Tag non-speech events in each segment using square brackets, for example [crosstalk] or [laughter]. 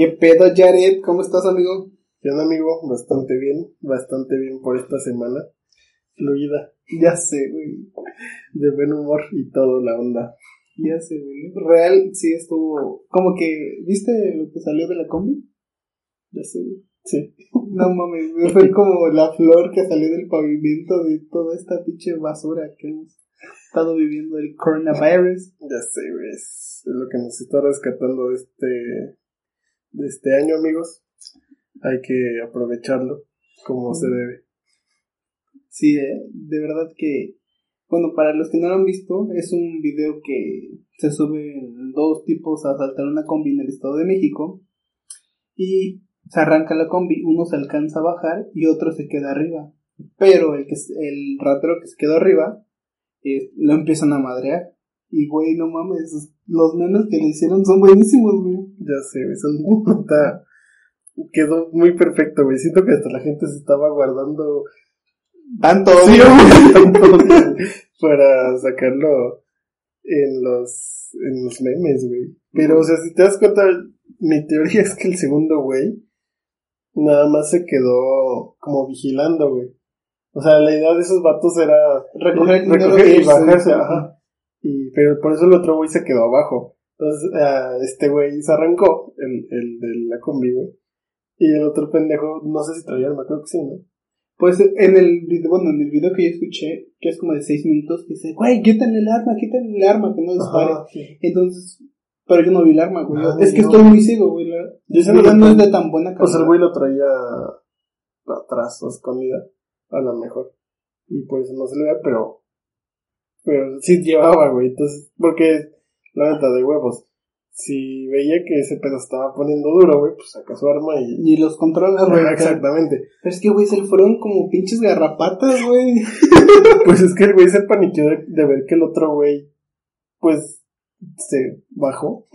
¿Qué pedo, Jared? ¿Cómo estás, amigo? ¿Qué onda, amigo? Bastante bien, bastante bien por esta semana. Fluida, Ya sé, güey. de buen humor y todo la onda. Ya sé, güey. Real, sí estuvo. Como que. ¿Viste lo que salió de la combi? Ya sé, güey. Sí. No mames, güey. Fue como la flor que salió del pavimento de toda esta pinche basura que hemos estado viviendo el coronavirus. Ya sé, güey. Es lo que nos está rescatando de este, de este año, amigos. Hay que aprovecharlo como se debe. Sí, eh, de verdad que, bueno, para los que no lo han visto, es un video que se suben dos tipos a asaltar una combi en el Estado de México y se arranca la combi, uno se alcanza a bajar y otro se queda arriba, pero el que el ratero que se quedó arriba eh, lo empiezan a madrear y güey, no mames, los memes que le hicieron son buenísimos, güey. Ya sé, güey. Son, [laughs] está- quedó muy perfecto, güey. Siento que hasta la gente se estaba guardando Tanto Sí, [laughs] güey, para sacarlo en los, en los memes, güey. Pero, o sea, si te das cuenta, mi teoría [laughs] es que el segundo güey nada más se quedó como vigilando, güey. O sea, la idea de esos vatos era Recoger recoger y bajarse, ajá. Y, pero por eso el otro güey se quedó abajo. Entonces, ah, este güey se arrancó, el, el de la combi, güey. Y el otro pendejo, no sé si traía arma, creo que sí, ¿no? Pues en el video, bueno, en el video que yo escuché, que es como de seis minutos, dice, güey, quítenle el arma, quítenle el arma, que no dispare. Ajá, sí. Entonces, pero yo no vi el arma, güey. Ah, es que no. estoy muy ciego, güey. La, Yo sé que- no es de tan buena O sea, calidad. el güey lo traía atrás o escondida, a lo mejor. Y por eso no se le ve, pero. Pero sí llevaba, güey. Entonces, porque, la neta de huevos, si veía que ese pedo estaba poniendo duro, güey, pues saca su arma y. Y los controla, güey. Exactamente. Pero es que, güey, se le fueron como pinches garrapatas, güey. [laughs] Pues es que el güey se paniqueó de, de ver que el otro güey, pues, se bajó.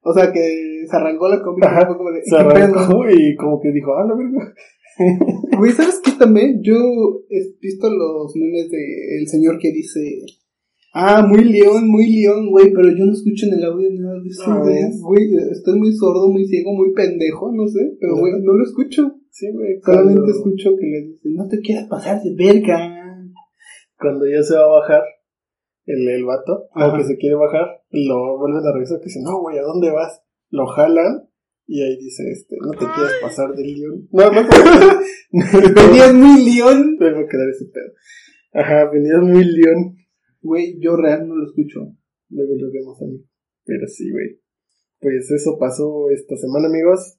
O sea, que se arrancó la. Ajá, como de, Se arrancó y como que dijo, ah, la verga. Güey, ¿sabes qué también? Yo he visto los memes de el señor que dice, ah, muy león, muy león, güey, pero yo no escucho en el audio nada de eso, No, güey. estoy muy sordo, muy ciego, muy pendejo, no sé, pero güey, no lo escucho. Sí, güey. Solamente cuando- escucho que le dice, no te quieras pasar de verga. cuando ya se va a bajar el, el vato, o que se quiere bajar, lo vuelven a revisar que dice, no, güey, ¿a dónde vas? Lo jalan y ahí dice, este, no te quieras pasar del león. No, no, [laughs] Venías muy león. Me va a quedar ese pedo. Ajá, venías muy león. Güey, yo real no lo escucho. Luego lo vemos a mí. Pero sí, güey. Pues eso pasó esta semana, amigos.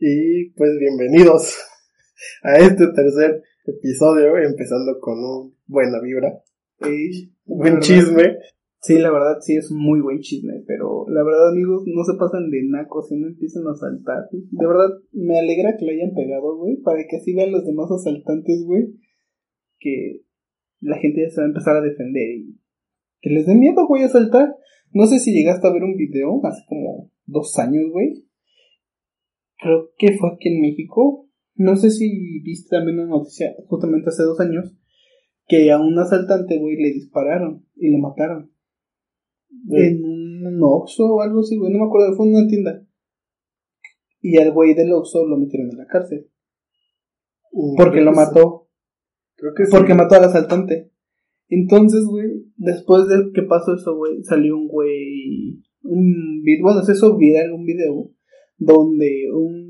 Y pues bienvenidos [laughs] a este tercer episodio, empezando con un buena vibra, Ey, buen ¿verdad? chisme. Sí, la verdad sí es un muy buen chisme, pero la verdad amigos no se pasan de nacos y no empiezan a asaltar. De verdad me alegra que le hayan pegado, güey, para que así vean los demás asaltantes, güey, que la gente ya se va a empezar a defender y que les dé miedo, güey, asaltar. No sé si llegaste a ver un video hace como dos años, güey. Creo que fue aquí en México. No sé si viste también una noticia justamente hace dos años que a un asaltante, güey, le dispararon y le mataron en un Oxxo o algo así, güey, no me acuerdo, fue en una tienda. Y al güey del Oxxo lo metieron en la cárcel. Mm, Porque lo mató. Creo que sí. Porque mató al asaltante. Entonces, güey, después de que pasó eso, güey, salió un güey, un video, bueno, se hizo viral un video donde un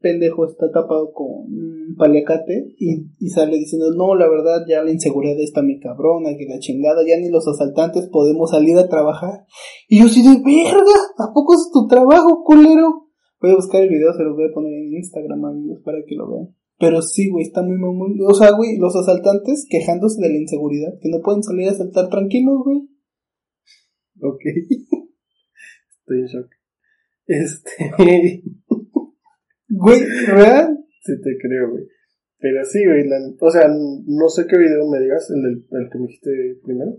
pendejo está tapado con un paliacate y, y sale diciendo, no, la verdad, ya la inseguridad está muy cabrona, que la chingada, ya ni los asaltantes podemos salir a trabajar. Y yo sí de verga, ¿a poco es tu trabajo, culero? Voy a buscar el video, se lo voy a poner en Instagram, amigos, para que lo vean. Pero sí, güey, está muy mamón. O sea, güey, los asaltantes quejándose de la inseguridad, que no pueden salir a asaltar tranquilos, güey. Ok. [laughs] Estoy en shock. Este. [laughs] Güey, ¿real? sí te creo, güey. Pero sí, güey. la- o sea, no sé qué video me digas, el, del, el que me dijiste primero.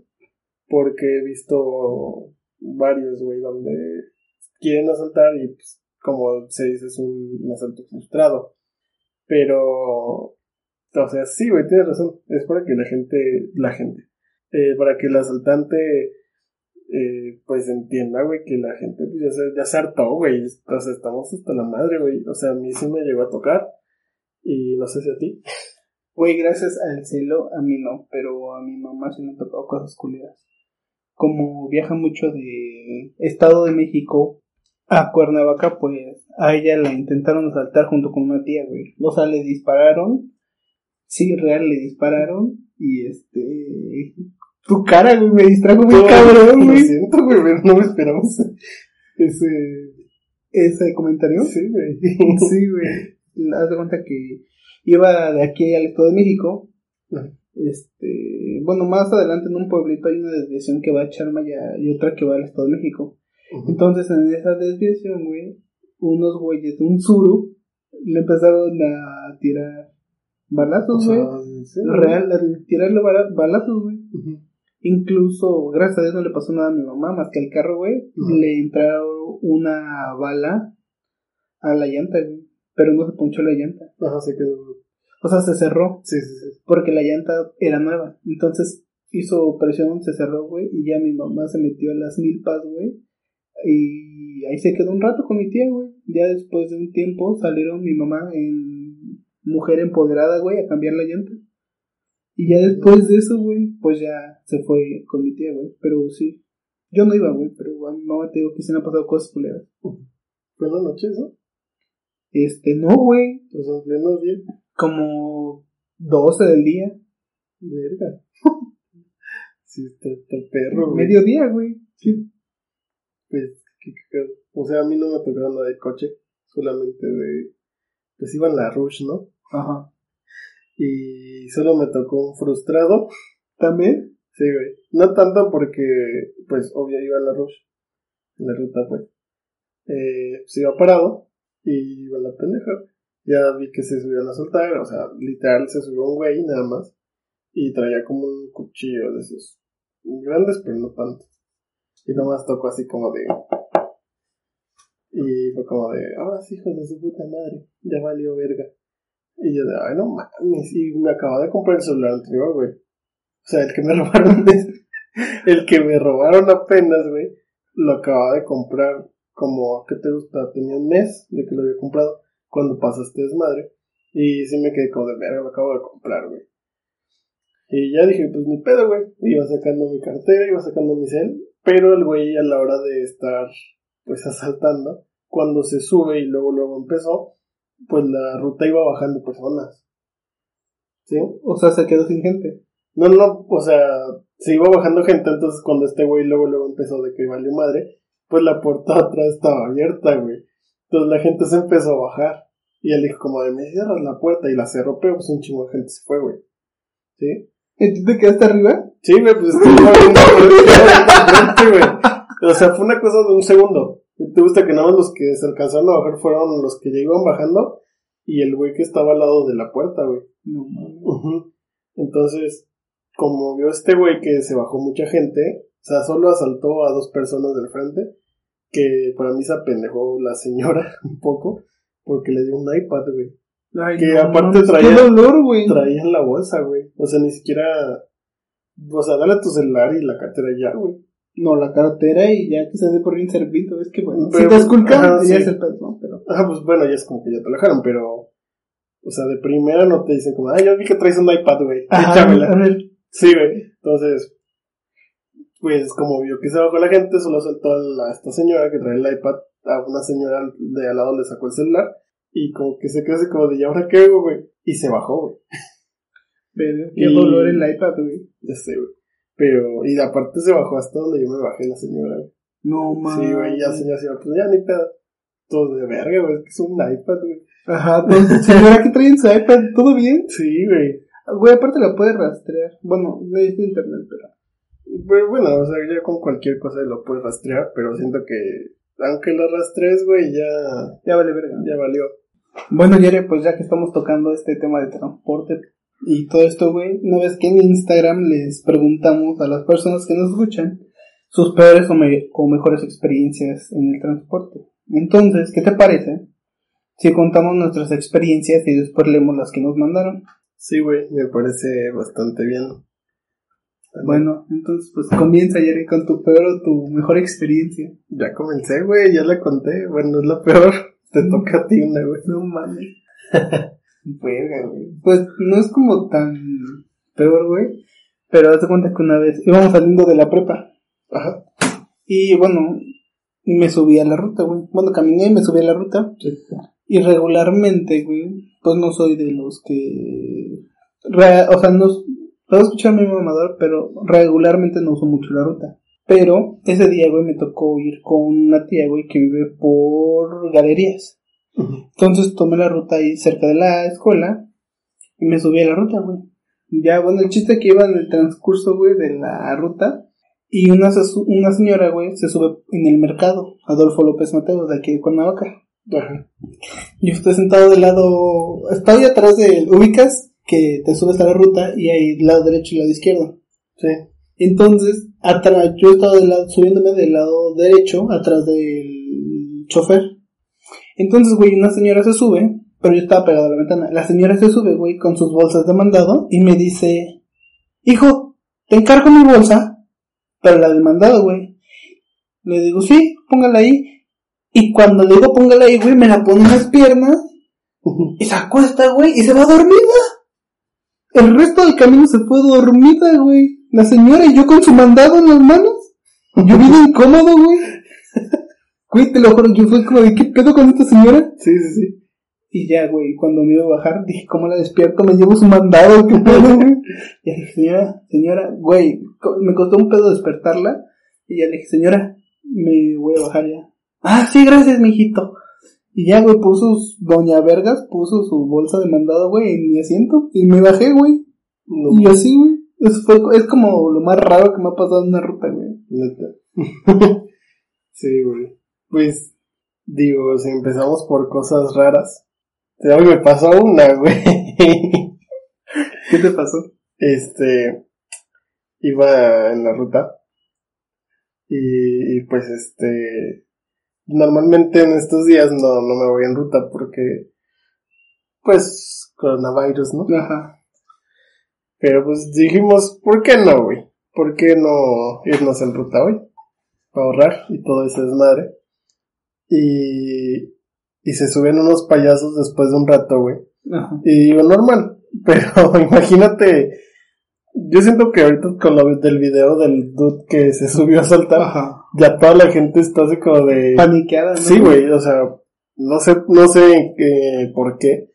Porque he visto varios, güey, donde quieren asaltar y, pues, como se dice, es un, un asalto frustrado. Pero. O sea, sí, güey, tienes razón. Es para que la gente. La gente. eh, para que el asaltante eh, pues entienda, güey, que la gente pues ya se, ya se hartó, güey. O sea, estamos hasta la madre, güey. O sea, a mí sí me llegó a tocar. Y no sé si a ti. Güey, gracias al cielo, a mí no, pero a mi mamá sí me han tocado cosas culiadas. Como viaja mucho de Estado de México a Cuernavaca, pues a ella la intentaron asaltar junto con una tía, güey. O sea, le dispararon. Sí, real, le dispararon. Y este. Tu cara, güey, me distrajo muy cabrón, güey. Lo siento, güey, pero no me esperamos ese. ¿Ese comentario? Sí, güey. Sí, güey. Haz de cuenta que iba de aquí al Estado de México. Este, bueno, más adelante en un pueblito hay una desviación que va a Charmaya y otra que va al Estado de México. Entonces, en esa desviación, güey, unos güeyes de un suru le empezaron a tirar balazos, güey. Real, a tirarle balazos, güey. Incluso, gracias a Dios no le pasó nada a mi mamá, más que al carro, güey. Le entraron una bala a la llanta, güey. Pero no se ponchó la llanta. Ajá, se quedó. O sea, se cerró. Sí, sí, sí. Porque la llanta era nueva. Entonces hizo presión, se cerró, güey. Y ya mi mamá se metió a las milpas, güey. Y ahí se quedó un rato con mi tía, güey. Ya después de un tiempo salieron mi mamá en mujer empoderada, güey, a cambiar la llanta. Y ya después de eso, güey, pues ya se fue con mi tía, güey. Pero sí, yo no iba, güey, pero a mi mamá te digo que se me han pasado cosas culeras. ¿Fue en la noche eso? Este, no, güey. O sea, pleno día. Como 12 del día. Verga. [laughs] sí, está, está el perro, güey. Mediodía, güey. Sí. Pues, ¿qué, qué, o sea, a mí no me tocó nada de coche, solamente de. Pues iba en la Rush, ¿no? Ajá. Y solo me tocó un frustrado. ¿También? Sí, güey. No tanto porque, pues, obvio iba en la Rush. En la ruta, pues. Eh, pues iba parado y iba la pendeja. Ya vi que se subieron a soltar, o sea, literal se subió un güey nada más. Y traía como un cuchillo de esos grandes, pero no tanto. Y nomás tocó así como de. Y fue como de, ahora sí, hijos de su puta madre, ya valió verga. Y yo de, ay, no mames, y me acababa de comprar el celular anterior, güey. O sea, el que me [laughs] robaron, el que me robaron apenas, güey, lo acababa de comprar como, ¿qué te gusta? Tenía un mes de que lo había comprado cuando pasaste desmadre. Y sí me quedé como de verga, lo acabo de comprar, güey. Y ya dije, pues ni pedo, güey. Iba sacando mi cartera, iba sacando mi cel. Pero el güey a la hora de estar, pues asaltando, cuando se sube y luego luego empezó, pues la ruta iba bajando personas. ¿Sí? O sea, se quedó sin gente. No, no, o sea, se iba bajando gente, entonces cuando este güey luego luego empezó de que valió madre, pues la puerta atrás estaba abierta, güey. Entonces la gente se empezó a bajar. Y él dijo como de, me cierras la puerta y la cerró, pero pues un chingo de gente se fue, güey. ¿Sí? ¿Y tú te quedaste arriba? Sí, güey, pues frente, güey. O sea, fue una cosa de un segundo. ¿Te gusta que nada más los que se alcanzaron a bajar fueron los que ya iban bajando? Y el güey que estaba al lado de la puerta, güey. No mames. Entonces, como vio este güey que se bajó mucha gente, o sea, solo asaltó a dos personas del frente, que para mí se apendejó la señora un poco, porque le dio un iPad, güey. Ay, Que no aparte mames, traía- dolor, güey. Traía en la bolsa, güey. O sea, ni siquiera... O sea, dale tu celular y la cartera ya, güey. No, la cartera y ya que se dé por bien servido. Es que bueno, Pero, si te esculcan, ajá, ya sí. es el pedo, ¿no? Pero. Ajá, pues bueno, ya es como que ya te lo dejaron, pero... O sea, de primera no te dicen como, ay, yo vi que traes un iPad, güey. Échamela. Sí, güey. Entonces, pues como vio que se bajó la gente, solo soltó a, la- a esta señora que trae el iPad, a una señora de al lado le sacó el celular, y como que se quedó así como de, ¿y ahora qué hago, güey? Y se bajó, güey. Pero qué Y- dolor el iPad, güey. Ya sé, güey. Pero, y aparte se bajó hasta donde yo me bajé la señora, güey. No mames. Sí, güey, ya la señora se iba, pues ya ni pedo. Todo de verga, güey, es que es un iPad, güey. Ajá, entonces, [laughs] señora que trae en su iPad, ¿todo bien? Sí, güey. Güey, aparte la puede rastrear. Bueno, no es internet, pero. Pero bueno, o sea, ya con cualquier cosa lo puedes rastrear, pero siento que, aunque lo rastrees, güey, ya, Ya vale verga. ya valió. Bueno, Yere, pues ya que estamos tocando este tema de transporte y todo esto, güey, ¿no ves que en Instagram les preguntamos a las personas que nos escuchan sus peores o, me- o mejores experiencias en el transporte? Entonces, ¿qué te parece si contamos nuestras experiencias y después leemos las que nos mandaron? Sí, güey, me parece bastante bien. Bueno, entonces pues comienza Jerry con tu peor o tu mejor experiencia. Ya comencé, güey, ya la conté. Bueno, es la peor. [laughs] Te toca a ti una, güey. No mames. [laughs] Verga, güey. Pues no es como tan peor, güey. Pero hazte cuenta que una vez íbamos saliendo de la prepa. Ajá. Y bueno, y me subí a la ruta, güey. Bueno, caminé y me subí a la ruta. Sí. Y regularmente, güey, pues no soy de los que... re- o sea, no... Puedo escuchar mi mamador, pero regularmente no uso mucho la ruta. Pero ese día, güey, me tocó ir con una tía, güey, que vive por galerías. Entonces tomé la ruta ahí cerca de la escuela y me subí a la ruta, güey. Ya, bueno, el chiste que iba en el transcurso, güey, de la ruta y una, una señora, güey, se sube en el mercado, Adolfo López Mateo, de aquí de Cuernavaca. Ajá. Yo estoy sentado del lado, estoy atrás de, ubicas que te subes a la ruta y hay lado derecho y lado izquierdo. Sí. Entonces, atrás, yo estaba del lado, subiéndome del lado derecho, atrás del chofer. Entonces, güey, una señora se sube, pero yo estaba pegado a la ventana. La señora se sube, güey, con sus bolsas de mandado y me dice, hijo, te encargo mi bolsa, pero la de mandado, güey. Le digo, sí, póngala ahí. Y cuando le digo póngala ahí, güey, me la pone en las piernas y se acuesta, güey, y se va dormida. El resto del camino se fue dormida, güey. La señora y yo con su mandado en las manos. Yo bien incómodo, güey. Güey, te lo juro, yo fui como de, ¿qué pedo con esta señora? Sí, sí, sí. Y ya, güey, cuando me iba a bajar, dije, ¿cómo la despierto? Me llevo su mandado, ¿qué pedo, güey? [laughs] Y dije, señora, señora, güey, me costó un pedo despertarla. Y ya le dije, señora, me voy a bajar ya. Ah, sí, gracias, mijito. Y ya, güey, puso, su- doña Vergas, puso su bolsa de mandado, güey, en mi asiento. Y me bajé, güey. No, Y así, güey. Es, fue, es como lo más raro que me ha pasado en una ruta, güey. [laughs] sí, güey. Pues, digo, si empezamos por cosas raras. Te me pasó una, [laughs] güey. ¿Qué te pasó? este, iba en la ruta. Y, y, pues este, normalmente en estos días no, no me voy en ruta porque, pues, coronavirus, ¿no? Ajá. Pero pues dijimos, ¿por qué no, güey? ¿Por qué no irnos en ruta hoy? Para ahorrar y todo ese desmadre. Y, y se suben unos payasos después de un rato, güey. Ajá. Y digo, normal. [laughs] Pero imagínate, yo siento que ahorita con lo del video del dude que se subió a saltar, Ajá. ya toda la gente está así como de... Paniqueada, ¿no? Sí, güey, o sea, no sé, no sé eh, por qué,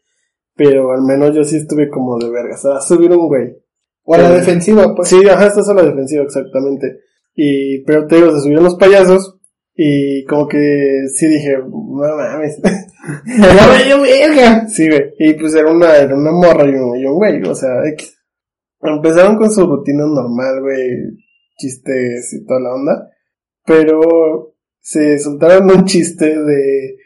pero al menos yo sí estuve como de verga, o sea, subir un güey. O a la Eh, defensiva, pues. Sí, ajá, estás a la defensiva, exactamente. Y, pero te digo, se subieron los payasos, y como que sí dije, no mames. [laughs] Sí, güey, y pues era una, era una morra y un, y un güey, o sea, X. Empezaron con su rutina normal, güey, chistes y toda la onda, pero se soltaron un chiste de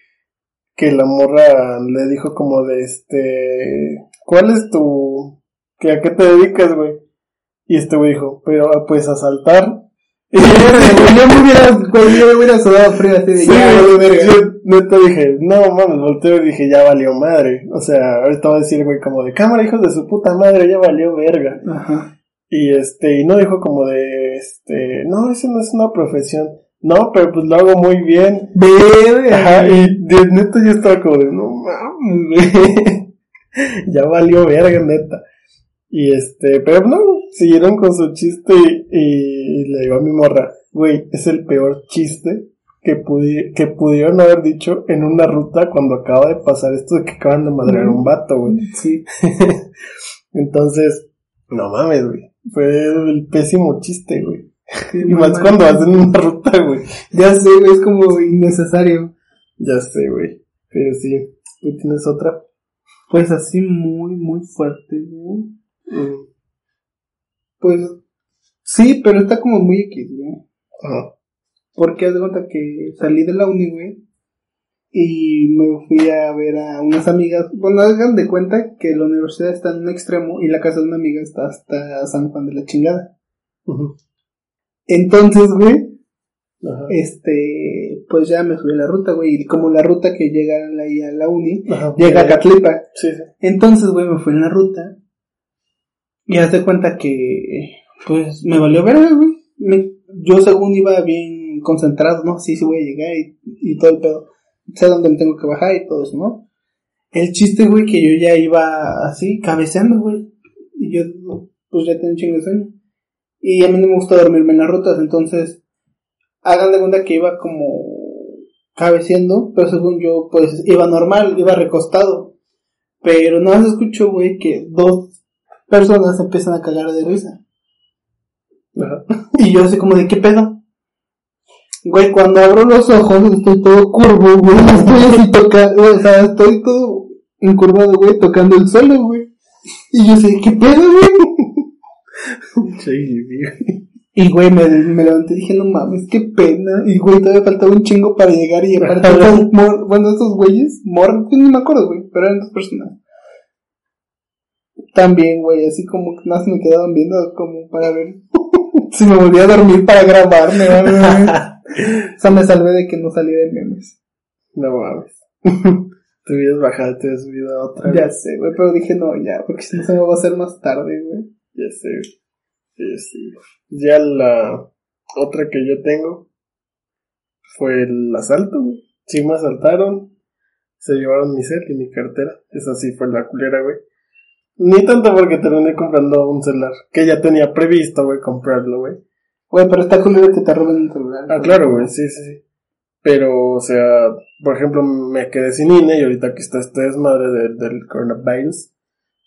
que la morra le dijo como de este, ¿cuál es tu, que a qué te dedicas, güey? Y este güey dijo, pero pues a saltar. Y yo, me hubiera, güey, yo me hubiera sudado frío así de Sí, ya, güey, valió verga. yo neta dije, no mames, volteo y dije, ya valió madre. O sea, ahorita va a decir, güey, como de cámara, hijos de su puta madre, ya valió verga. Ajá. Y este, y no dijo como de, este, no, eso no es una profesión. No, pero pues lo hago muy bien. Verga. Ajá, y de neta yo estaba como de, no mames, [laughs] ya valió verga, neta. Y este, pero no, siguieron con su chiste y, y le digo a mi morra, güey, es el peor chiste que, pudi que pudieron haber dicho en una ruta cuando acaba de pasar esto de que acaban de madrear a un vato, güey. Sí. [laughs] Entonces, no mames, güey. Fue el pésimo chiste, güey. sí, [laughs] Y más cuando hacen una ruta, güey. Ya sé, güey, es como innecesario. Ya sé, güey. Pero sí, ¿tú tienes otra? Pues así muy, muy fuerte, güey. Mm. Pues sí, pero está como muy X, güey. Ajá. Porque haz de cuenta que salí de la uni, güey. Y me fui a ver a unas amigas. Bueno, hagan de cuenta que la universidad está en un extremo y la casa de una amiga está hasta San Juan de la chingada. Ujú. Entonces, güey, Ajá. este, pues ya me subí a la ruta, güey. Y como la ruta que llega ahí a la uni, Ajá. llega a Catlipa. Sí, sí. Entonces, güey, me fui en la ruta. Y haz de cuenta que, pues me valió ver, güey. Yo según iba bien concentrado, ¿no? Sí, sí voy a llegar y, todo el pedo. Sé dónde me tengo que bajar y todo eso, ¿no? El chiste, güey, que yo ya iba así, cabeceando, güey. Y yo, pues ya tenía un chingo de sueño. Y a mí no me gusta dormirme en las rutas, entonces, hagan de cuenta que iba como cabeceando, pero según yo, pues iba normal, iba recostado. Pero no se escuchó, güey, que dos personas empiezan a cagar de risa. Ajá. Y yo así como de, ¿qué pedo? Güey, cuando abro los ojos estoy todo curvo, güey. [laughs] Estoy así tocando, o sea, estoy todo encurvado, güey, tocando el suelo, güey. Y yo así, ¿qué pedo, güey? [laughs] Sí, güey. Y, güey, me, me levanté y dije, no mames, qué pena. Y, güey, todavía faltaba un chingo para llegar y aparte, [laughs] mor- bueno, esos güeyes, mor, pues, ni me acuerdo, güey, pero eran dos personas. También, güey, así como que más me quedaban viendo como para ver si me volvía a dormir para grabarme, [laughs] o sea, me salvé de que no saliera en memes. No mames. [laughs] Te hubieras bajado, te hubieras subido a otra. Ya sé, güey, pero dije no, ya, porque si no se me va a hacer más tarde, güey. Ya sé. Ya sé. Ya la otra que yo tengo fue el asalto, güey. Sí me asaltaron. Se llevaron mi cel y mi cartera. Esa sí fue la culera, güey. Ni tanto porque terminé comprando un celular. Que ya tenía previsto, güey, comprarlo, güey. Güey, pero está culero que te roben el celular. Ah, claro, güey, sí, sí, sí. Pero, o sea, por ejemplo, me quedé sin INE y ahorita que está este desmadre del, del coronavirus,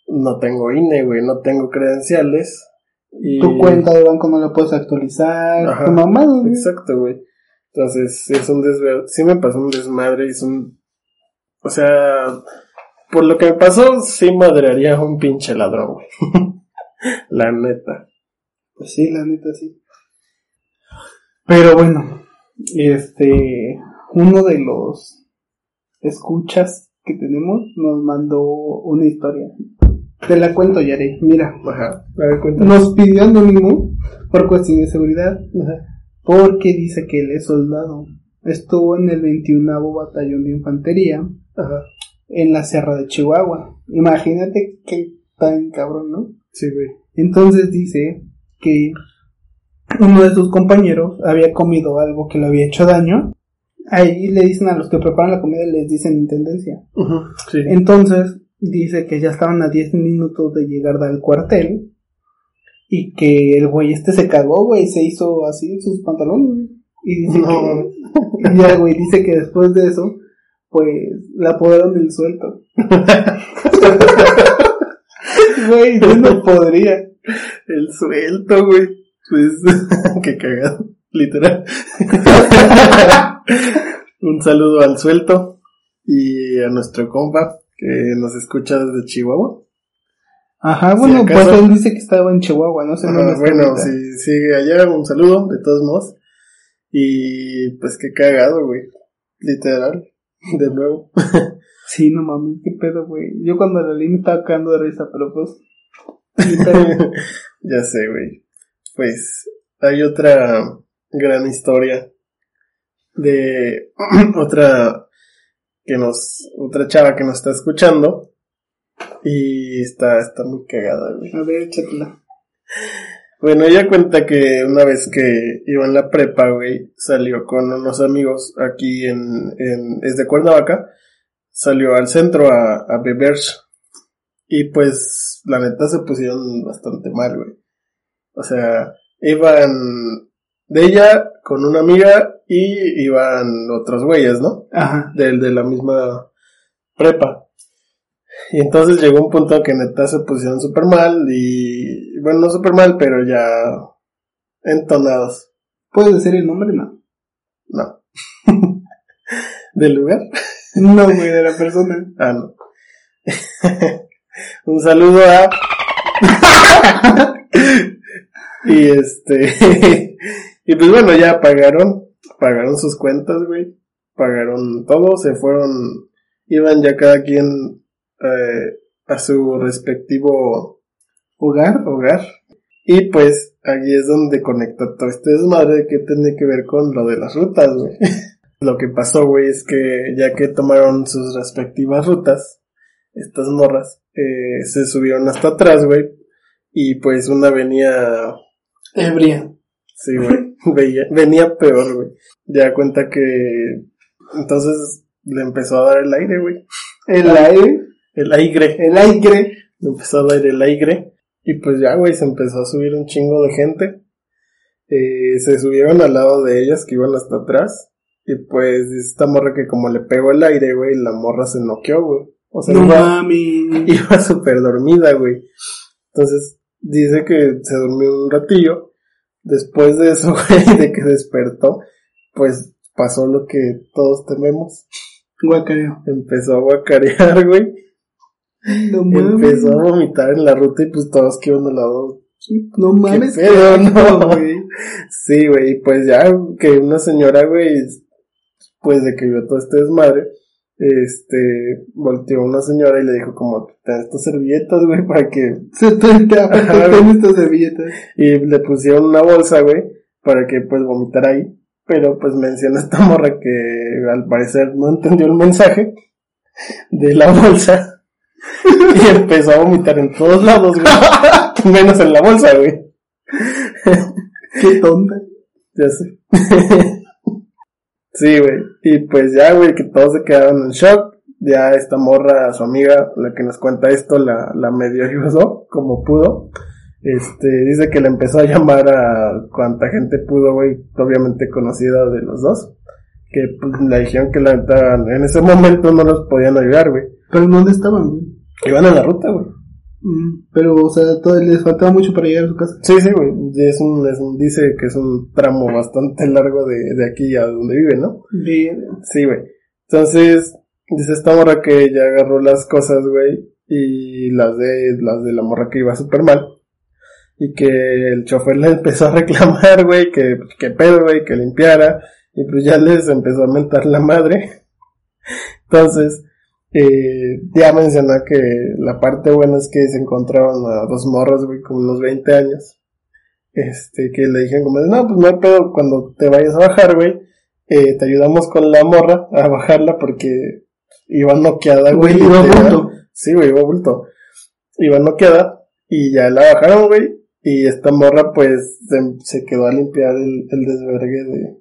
no tengo INE, güey, no tengo credenciales. Y... Tu cuenta de banco no la puedes actualizar. Ajá. Tu mamá, güey. Exacto, güey. Entonces, es un desmadre. Sí me pasó un desmadre y es un. O sea, por lo que me pasó, sí madrearía a un pinche ladrón, güey. [laughs] La neta. Pues sí, la neta sí. Pero bueno, este, uno de los escuchas que tenemos nos mandó una historia. Te la cuento, Yare. Mira, Ajá. A ver, cuéntame. nos pidió anónimo por cuestión de seguridad, Ajá. porque dice que él es soldado. Estuvo en el 21 Batallón de Infantería Ajá. En la Sierra de Chihuahua. Imagínate qué tan cabrón, ¿no? Sí, güey. Entonces dice que uno de sus compañeros había comido algo que le había hecho daño. Ahí le dicen a los que preparan la comida, les dicen intendencia. Sí. Entonces dice que ya estaban a 10 minutos de llegar al cuartel y que el güey este se cagó, güey, se hizo así en sus pantalones. Y dice No. que, y ya, güey, dice que después de eso, pues, le apodaron el suelto. [laughs] Güey, yo no [laughs] podría. El suelto, güey. Pues, [laughs] qué cagado. Literal. Un saludo al suelto y a nuestro compa que nos escucha desde Chihuahua. Ajá, bueno, acaso- pues él dice que estaba en Chihuahua, no sé bueno, ahorita. si sigue allá, un saludo, de todos modos. Y pues qué cagado, güey. Literal. [laughs] De nuevo. Sí, no mames, qué pedo, güey. Yo cuando la leí me estaba cagando de risa, pero pues. [laughs] ya sé, güey. Pues hay otra gran historia de [clears throat] otra que nos, otra chava que nos está escuchando y está, está muy cagada, güey. A ver, échatela. Bueno, ella cuenta que una vez que iba en la prepa, güey, salió con unos amigos aquí en, en es de Cuernavaca, salió al centro a, a beber y pues la neta se pusieron bastante mal, güey. O sea, iban de ella con una amiga y iban otros güeyes, ¿no? Ajá. Del de la misma prepa. Y entonces llegó un punto que neta se pusieron súper mal y, bueno, no súper mal, pero ya entonados. ¿Puedes decir el nombre? No. No. [laughs] ¿Del lugar? No, güey, de la persona. Ah, no. [laughs] un saludo a... [laughs] y este... y pues bueno, ya pagaron, pagaron sus cuentas, güey. Pagaron todo, se fueron, iban ya cada quien eh, a su respectivo ¿Hogar? hogar. Y pues aquí es donde conecta todo este desmadre que tiene que ver con lo de las rutas, güey. [laughs] lo que pasó, güey, es que ya que tomaron sus respectivas rutas, estas morras, eh, se subieron hasta atrás, güey. Y pues una venía Ebria. Sí, güey. [laughs] Venía peor, güey. Ya cuenta que. Entonces le empezó a dar el aire, güey. El aire. El aire. El aire. Le empezó a dar el aire. Y pues ya, güey, se empezó a subir un chingo de gente. Eh, se subieron al lado de ellas que iban hasta atrás. Y pues esta morra que como le pegó el aire, güey, la morra se noqueó, güey. O sea, No iba, mami. [laughs] iba súper dormida, güey. Entonces, dice que se durmió un ratillo. Después de eso, [laughs] güey, de que despertó, pues pasó lo que todos tememos. Guacareo. Empezó a guacarear, güey. No [laughs] mames. Empezó a vomitar en la ruta y pues todos que iban al lado. No mames. ¿Qué pedo, no? güey. Sí, güey, y pues ya que una señora, güey, pues de que vio todo este desmadre, este, volteó una señora y le dijo como, ten estas servilletas, güey, para que [laughs] Se ten estas [laughs] servilletas. Y le pusieron una bolsa, güey, para que pues vomitara ahí. Pero pues menciona esta morra que al parecer no entendió el mensaje de la bolsa. [laughs] y empezó a vomitar en todos lados, güey. [laughs] Menos en la bolsa, güey. Qué tonta. Ya sé. sí, güey. Y pues ya, güey, que todos se quedaron en shock. Ya esta morra, su amiga, la que nos cuenta esto, la, la medio ayudó como pudo. Este, dice que le empezó a llamar a cuanta gente pudo, güey, obviamente conocida de los dos. Que pues le dijeron que la en ese momento no los podían ayudar, güey. Pero ¿dónde estaban, güey? Iban en la ruta, güey. Mm, Pero, o sea, todo, les faltaba mucho para llegar a su casa. Sí, sí, güey. Es un, es un- dice que es un tramo bastante largo de, de aquí a donde vive, ¿no? Bien. Sí, güey. Entonces, dice esta morra que ya agarró las cosas, güey, y las de, las de la morra que iba súper mal. Y que el chofer le empezó a reclamar, güey, que, que pedo, güey, que limpiara. Y pues ya les empezó a mentar la madre. [laughs] Entonces, eh, ya menciona que la parte buena es que se encontraron a dos morras, güey, con unos 20 años. Este, que le dijeron como, no, pues no hay pedo, cuando te vayas a bajar, güey, eh, te ayudamos con la morra a bajarla porque iba noqueada, güey. Iba bulto. Sí, güey, iba bulto. Iba noqueada y ya la bajaron, güey. Y esta morra, pues, se, se quedó a limpiar el, el desvergue de,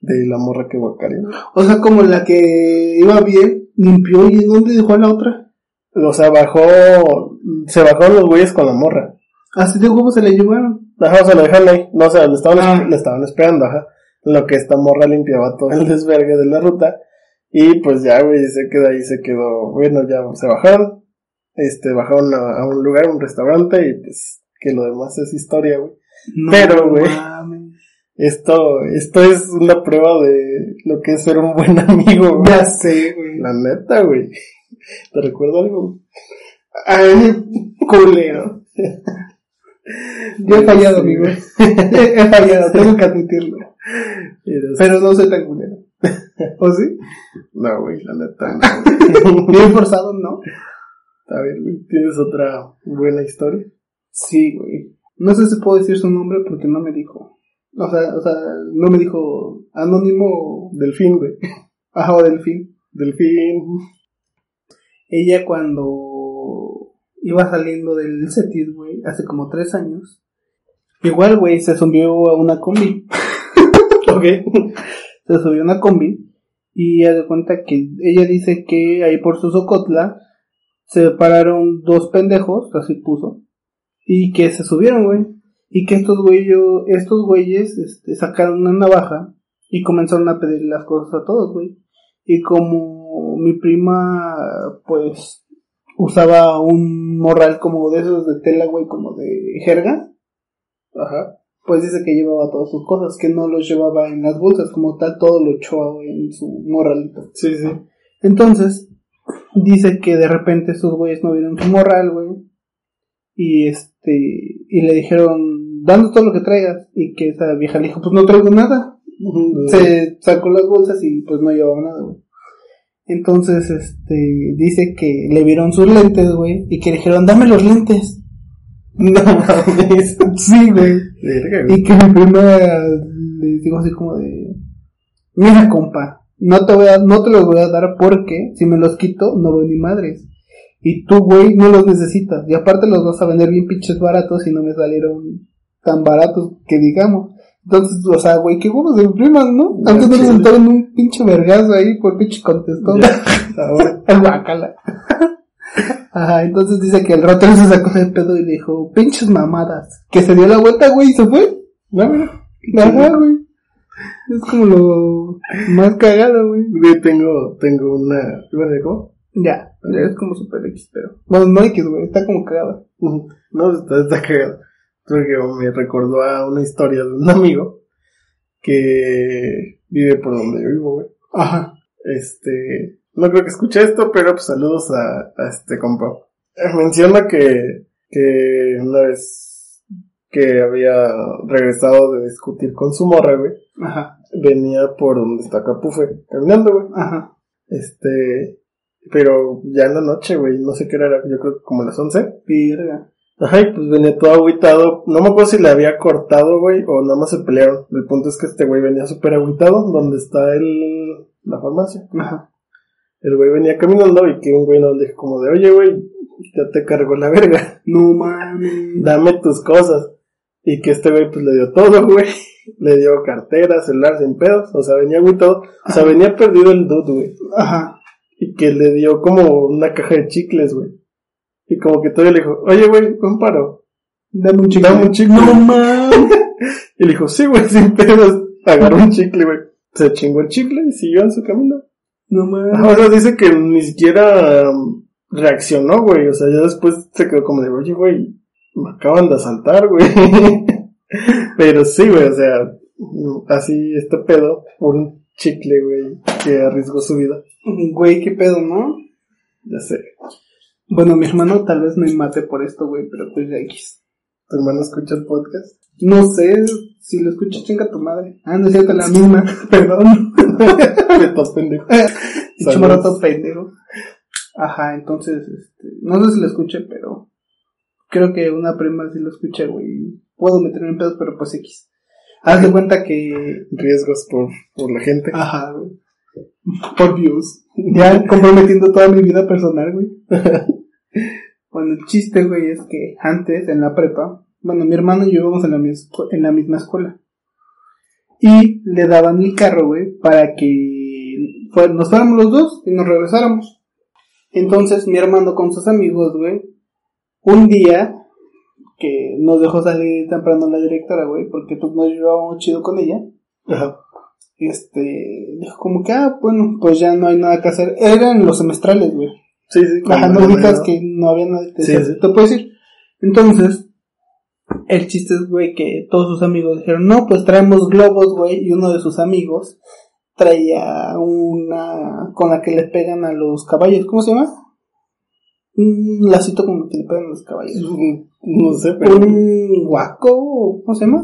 de la morra que guacareó. O sea, como la que iba bien, limpió y ¿dónde dejó a la otra? O sea, bajó, se bajaron los güeyes con la morra. Así de huevos se la llevaron. Ajá, o sea, lo dejaron ahí. No, o sea, le estaban, Ah. le estaban esperando, ajá. En Lo que esta morra limpiaba todo el desvergue de la ruta. Y pues ya, güey, se quedó ahí, se quedó, bueno, ya se bajaron. Este, bajaron a, a un lugar, un restaurante, y pues, que lo demás es historia, güey. No Pero, güey. Esto, esto es una prueba de lo que es ser un buen [laughs] amigo, güey. Ya sé, güey. La neta, güey. ¿Te recuerdo algo? Ay, culero. Yo he fallado, amigo. he fallado, tengo que admitirlo. Pero no soy tan culero. ¿O sí? No, güey, la neta, no. [laughs] Bien forzado, ¿no? A ver, güey, ¿tienes otra buena historia? Sí, güey. No sé si puedo decir su nombre porque no me dijo. O sea, o sea, no me dijo anónimo, Delfín, güey. [laughs] ajá, o delfín. Delfín. Ella cuando iba saliendo del CETIS, güey, hace como tres años, igual, güey, se subió a una combi. [laughs] Ok. [laughs] se subió a una combi y de cuenta que ella dice que ahí por su Socotla se pararon dos pendejos, así puso, y que se subieron, güey, y que estos güeyes, estos güeyes este, sacaron una navaja y comenzaron a pedir las cosas a todos, güey. Y como mi prima, pues, usaba un morral como de esos de tela, güey, como de jerga, Ajá. pues dice que llevaba todas sus cosas, que no los llevaba en las bolsas como tal, todo lo echó en su morralito. Sí, sí. Entonces, dice que de repente esos güeyes no vieron su morral, güey, y este, y le dijeron, dando todo lo que traigas, y que esa vieja le dijo, pues no traigo nada. Se sacó las bolsas y pues no llevaba nada, güey. Entonces, este, dice que le vieron sus lentes, güey, y que le dijeron, dame los lentes. [laughs] No mames. Sí, güey. Y que mi prima le digo así como de, mira compa, no te voy a, no te los voy a dar porque si me los quito no veo ni madres. Y tú, güey, no los necesitas. Y aparte los vas a vender bien pinches baratos y no me salieron tan baratos que digamos. Entonces, o sea, güey, qué huevos de primas, ¿no? Antes no le sentaron un pinche vergazo ahí por pinche contestón. [laughs] Ahora, [laughs] el guacala. Ajá, entonces dice que el ratero se sacó de pedo y dijo, pinches mamadas. Que se dio la vuelta, güey, y se fue. No, mira. Ajá, güey. Es como lo más cagado, güey. Güey, tengo, tengo una, ¿de cómo? Ya, ya es como super X, pero. Bueno, no X, güey, está como cagada. No, está, está cagado. Porque me recordó a una historia de un [laughs] amigo que vive por donde yo vivo, güey. Ajá. Este, no creo que escuche esto, pero pues saludos a, a este compa. Eh, menciona que, que una vez que había regresado de discutir con su morra, güey. Ajá. Venía por donde está Capufe, caminando, güey. Ajá. Este, pero ya en la noche, güey, no sé qué era, yo creo que como las 11. Virga. Ajá, y pues venía todo agüitado. No me acuerdo si le había cortado, güey, o nada más se pelearon. El punto es que este güey venía súper agüitado, donde está el, la farmacia. Ajá. El güey venía caminando y que un güey nos dijo como de, oye, güey, ya te cargó la verga. [laughs] No mames. Dame tus cosas. Y que este güey pues le dio todo, [laughs] güey. Le dio cartera, celular sin pedos. O sea, venía agüitado. O sea, venía perdido el dude, güey. Ajá. Y que le dio como una caja de chicles, güey. Y como que todavía le dijo, oye, güey, un paro. Dame un chicle. Dame un chicle. No [laughs] mames. y le dijo, sí, güey, sin pedos. Agarró un chicle, güey. Se chingó el chicle y siguió en su camino. No mames. Ahora dice que ni siquiera um, reaccionó, güey. O sea, ya después se quedó como de, oye, güey, me acaban de asaltar, güey. [laughs] Pero sí, güey, o sea, así este pedo, un chicle, güey, que arriesgó su vida. Güey, qué pedo, ¿no? Ya sé. Bueno, mi hermano tal vez me mate por esto, güey, pero pues ya X. ¿Tu hermano escucha el podcast? No sé, si lo escuchas, chinga tu madre. Ah, no es cierto, la misma. [laughs] Perdón. [laughs] Betos pendejo. [laughs] Dicho marato pendejo. Ajá, entonces, este, no sé si lo escuché, pero creo que una prima sí lo escuché, güey. Puedo meterme en pedos, pero pues X. Haz de cuenta que... Riesgos por, por la gente. Ajá, güey. [laughs] Por views. Ya [laughs] comprometiendo toda mi vida personal, güey. [laughs] Bueno, el chiste, güey, es que antes, en la prepa, bueno, mi hermano y yo íbamos en la, mis- en la misma escuela. Y le daban el carro, güey, para que nos fuéramos los dos y nos regresáramos. Entonces, mi hermano con sus amigos, güey, un día que nos dejó salir temprano la directora, güey, porque pues nos llevábamos chido con ella Ajá. Este, dijo como que, ah, bueno, pues ya no hay nada que hacer. Eran los semestrales, güey. Sí, sí. Ajá, no ubicas que no había nada que Sí, hacer. sí. Te puedo decir. Entonces, el chiste es, güey, que todos sus amigos dijeron, no, pues traemos globos, güey, y uno de sus amigos traía una con la que le pegan a los caballos. ¿Cómo se llama? Un lacito con el que le pegan a los caballos. [laughs] No sé, pero Un guaco, ¿cómo se llama?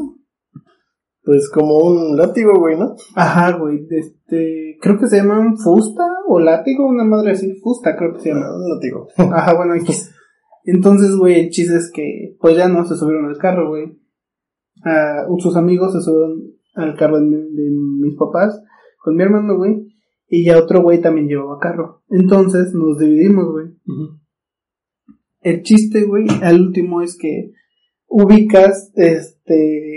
Pues como un látigo, güey, ¿no? Ajá, güey, este, creo que se llaman fusta o látigo, una madre así, fusta creo que se llama. Un látigo. Ajá, bueno, X. Entonces, güey, el chiste es que, pues ya no se subieron al carro, güey. Ah, sus amigos se subieron al carro de mis papás con mi hermano, güey. Y ya otro güey también llevaba carro. Entonces nos dividimos, güey. El chiste, güey, al último es que ubicas, este,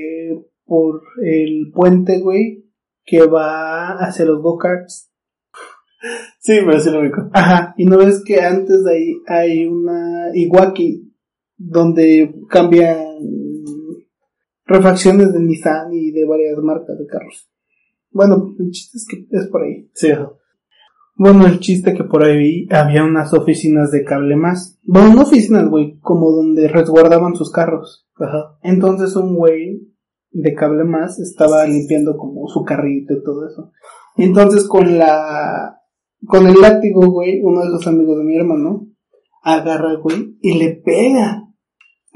por el puente, güey, que va hacia los go-karts. Sí, pero sí lo ubico. Ajá, y no ves que antes de ahí hay una Iwaki donde cambian refacciones de Nissan y de varias marcas de carros. Bueno, el chiste es que es por ahí. Sí, ajá. Bueno, el chiste que por ahí había unas oficinas de cable más. Bueno, no oficinas, güey, como donde resguardaban sus carros. Ajá. Entonces un güey de cable más estaba limpiando como su carrito y todo eso. Entonces con la con el látigo, güey, uno de los amigos de mi hermano agarra, güey, y le pega.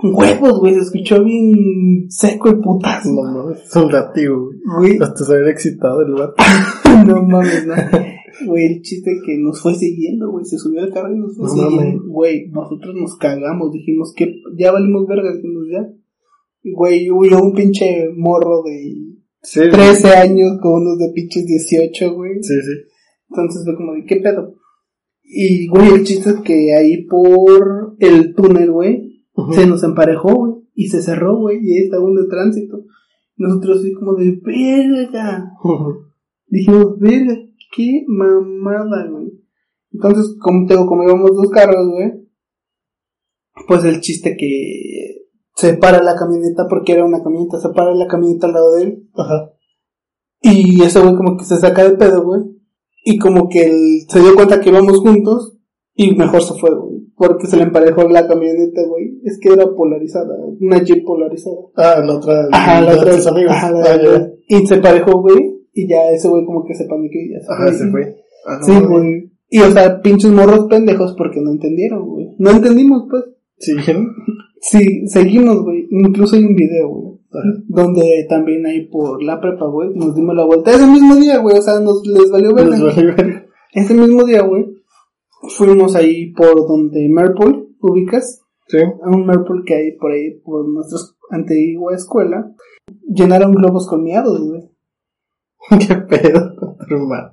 Huevos, güey, se escuchó bien seco el putazo. No mames, es un látigo, güey. Hasta se había excitado el vato. [laughs] no mames, no. Güey, el chiste que nos fue siguiendo, güey, se subió al carro y nos fue No siguiendo. Güey, nosotros nos cagamos, dijimos que ya valimos verga, dijimos ya. Güey, hubo un pinche morro de Sí, 13 años con unos de pinches 18, güey. Sí, sí. Entonces fue como de, ¿qué pedo? Y, güey, el chiste es que ahí por el túnel, güey, se nos emparejó, güey. y se cerró, güey, y ahí estaba un de tránsito. Nosotros así como de verga. Dijimos, verga, qué mamada, güey. Entonces, como tengo, como íbamos dos carros, güey, pues el chiste que se para la camioneta porque era una camioneta, se para la camioneta al lado de él. Ajá. Y ese güey como que se saca de pedo, güey. Y como que él se dio cuenta que íbamos juntos y mejor se fue, güey. Porque se le emparejó la camioneta, güey. Es que era polarizada, una Jeep polarizada. Ah, la otra. Ajá, la otra. tus amigos. Ajá, la- Ah, ya. Y se emparejó, güey. Y ya ese güey como que se paniquó y ya se Ajá, se fue. Ah, no, Sí, güey. Y o sea, pinches morros pendejos porque no entendieron, güey. No entendimos, pues. ¿Siguen? Sí, seguimos, güey. Incluso hay un video, güey. Donde también ahí por la prepa, güey, nos dimos la vuelta. Ese mismo día, güey, o sea, nos les valió ver. Les vale ver. Ese mismo día, güey, fuimos ahí por donde Merpol, ubicas, Sí. a un Merpol que hay por ahí, por nuestra antigua escuela. Llenaron globos con miados, güey. [laughs] ¿Qué pedo hermano?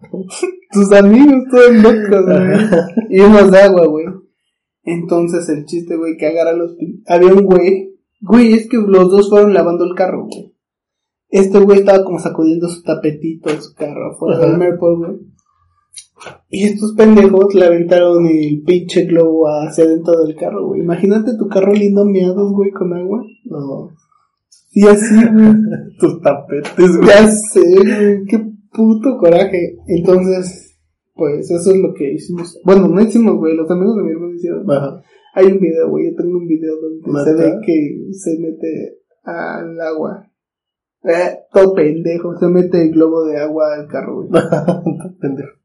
Tus amigos, todos locos, güey. Y unos de agua, güey. Entonces el chiste, güey, que agarra los... Había un güey. Güey, es que los dos fueron lavando el carro, güey. Este güey estaba como sacudiendo su tapetito en su carro afuera del Merpol, güey. Y estos pendejos le aventaron el pinche globo hacia adentro del carro, güey. Imagínate tu carro lindo miados, güey, con agua. No. Y así, güey. [laughs] Tus tapetes, güey. Ya sé, güey, qué puto coraje. Entonces, pues eso es lo que hicimos. Bueno, no hicimos, güey, los amigos de mi hermano hicieron. Ajá. Hay un video, güey, yo tengo un video donde se ve que se mete al agua. Eh, todo pendejo, se mete el globo de agua al carro, güey. Pendejo.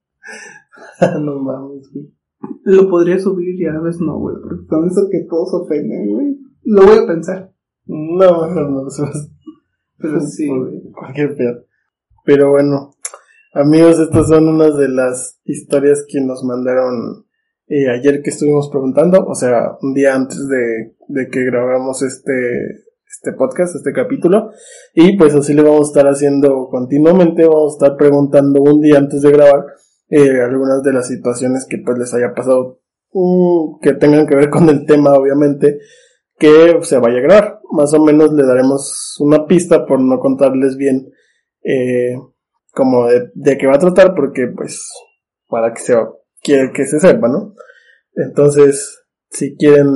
no mames, güey. Lo podría subir y a veces no, güey, porque con eso que todos ofenden, güey. Lo voy a pensar. No, no lo subas. Pero sí, güey. Cualquier pedo. Pero bueno, amigos, estas son unas de las historias que nos mandaron eh, ayer que estuvimos preguntando, o sea, un día antes de, de que grabamos este, este podcast, este capítulo. Y pues así lo vamos a estar haciendo continuamente, vamos a estar preguntando un día antes de grabar eh, algunas de las situaciones que pues les haya pasado, mm, que tengan que ver con el tema, obviamente que se vaya a grabar. Más o menos le daremos una pista por no contarles bien eh, como de, de qué va a tratar, porque pues para que se quiere que se sepa, ¿no? Entonces, si quieren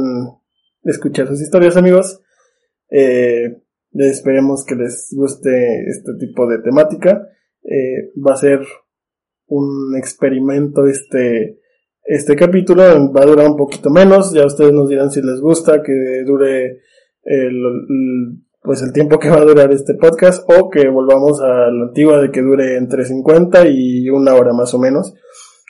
escuchar sus historias, amigos, eh, esperemos que les guste este tipo de temática. Eh, va a ser un experimento este este capítulo va a durar un poquito menos, ya ustedes nos dirán si les gusta que dure el, el- pues el tiempo que va a durar este podcast o que volvamos a la antigua de que dure entre 50 y una hora más o menos,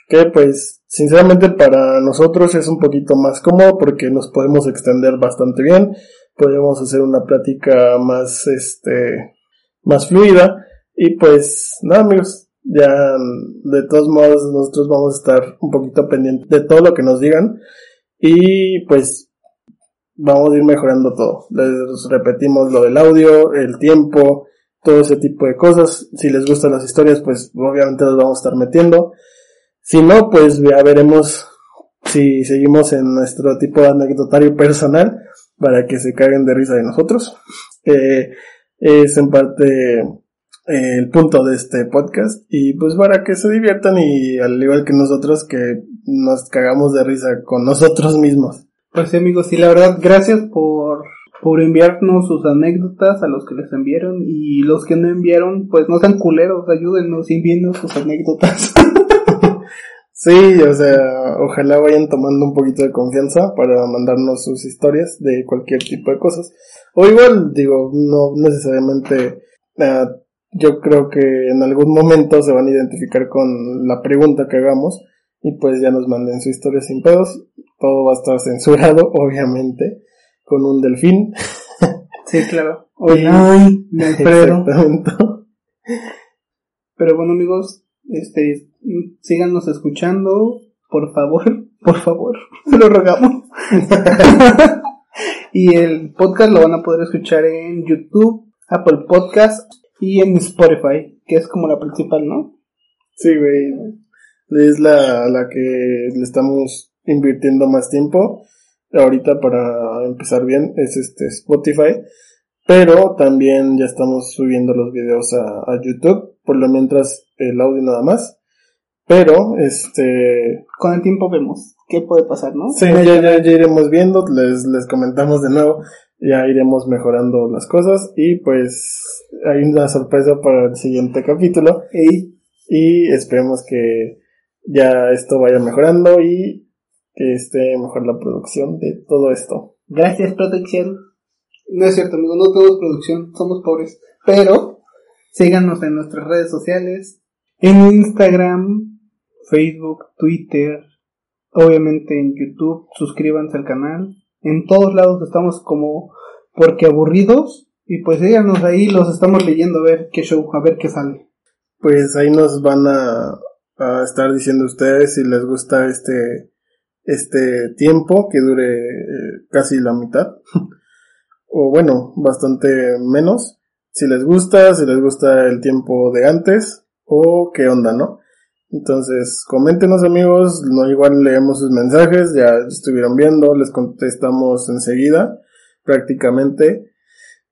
que pues sinceramente para nosotros es un poquito más cómodo porque nos podemos extender bastante bien, podemos hacer una plática más este más fluida y pues nada amigos ya de todos modos nosotros vamos a estar un poquito pendientes de todo lo que nos digan y pues vamos a ir mejorando todo. Les repetimos lo del audio, el tiempo, todo ese tipo de cosas. Si les gustan las historias, pues obviamente las vamos a estar metiendo. Si no, pues ya veremos si seguimos en nuestro tipo de anecdotario personal para que se caguen de risa de nosotros. Eh, es en parte eh, el punto de este podcast y pues para que se diviertan y al igual que nosotros que nos cagamos de risa con nosotros mismos. Pues sí, amigos, y la verdad, gracias por, por enviarnos sus anécdotas a los que les enviaron y los que no enviaron, pues no sean culeros, ayúdennos enviando sus anécdotas. [laughs] Sí, o sea, ojalá vayan tomando un poquito de confianza para mandarnos sus historias de cualquier tipo de cosas. O igual, digo, no necesariamente, eh, yo creo que en algún momento se van a identificar con la pregunta que hagamos y pues ya nos manden su historia sin pedos. Todo va a estar censurado, [laughs] obviamente, con un delfín. sí, claro. [laughs] Oye, Ay, [laughs] me. Pero bueno, amigos, este, síganos escuchando, por favor, por favor, lo rogamos. y el podcast lo van a poder escuchar en YouTube, Apple Podcast y en Spotify, que es como la principal, ¿no? Sí, güey. Es la, la que le estamos invirtiendo más tiempo. ahorita para empezar bien es este Spotify. Pero también ya estamos subiendo los videos a, a YouTube, por lo mientras el audio nada más. Pero, este... Con el tiempo vemos qué puede pasar, ¿no? Sí, ya, ya, ya iremos viendo, les, les comentamos de nuevo, ya iremos mejorando las cosas y pues hay una sorpresa para el siguiente capítulo Ey, y esperemos que ya esto vaya mejorando y que esté mejor la producción de todo esto. gracias, protección. No es cierto, amigo, no tenemos producción, somos pobres. Pero, síganos en nuestras redes sociales, en Instagram, Facebook, Twitter, obviamente en YouTube, suscríbanse al canal. En todos lados estamos como porque aburridos. Y pues síganos ahí, los estamos leyendo a ver qué show, a ver qué sale. Pues ahí nos van a, a estar diciendo ustedes si les gusta este, este tiempo que dure eh, casi la mitad. [laughs] o bueno, bastante menos. Si les gusta, si les gusta el tiempo de antes o qué onda, ¿no? Entonces, coméntenos amigos, no igual leemos sus mensajes, ya estuvieron viendo, les contestamos enseguida, prácticamente.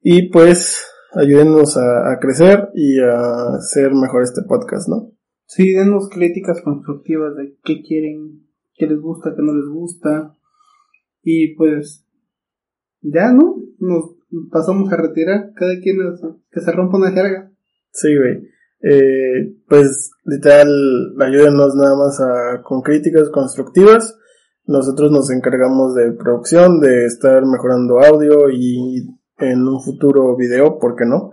Y pues, ayúdennos a, a crecer y a hacer mejor este podcast, ¿no? Sí, denos críticas constructivas de qué quieren, qué les gusta, qué no les gusta. Y pues, ya, ¿no? Nos pasamos a retirar, cada quien que se rompa una jerga. Sí, güey. Eh, pues literal, ayúdenos nada más a, con críticas constructivas. Nosotros nos encargamos de producción, de estar mejorando audio y en un futuro video, ¿por qué no?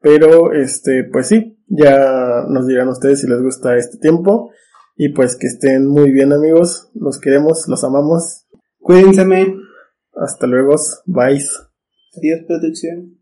Pero, este, pues sí, ya nos dirán ustedes si les gusta este tiempo. Y pues que estén muy bien amigos, los queremos, los amamos. Cuídense, Hasta luego, bye. adiós protección.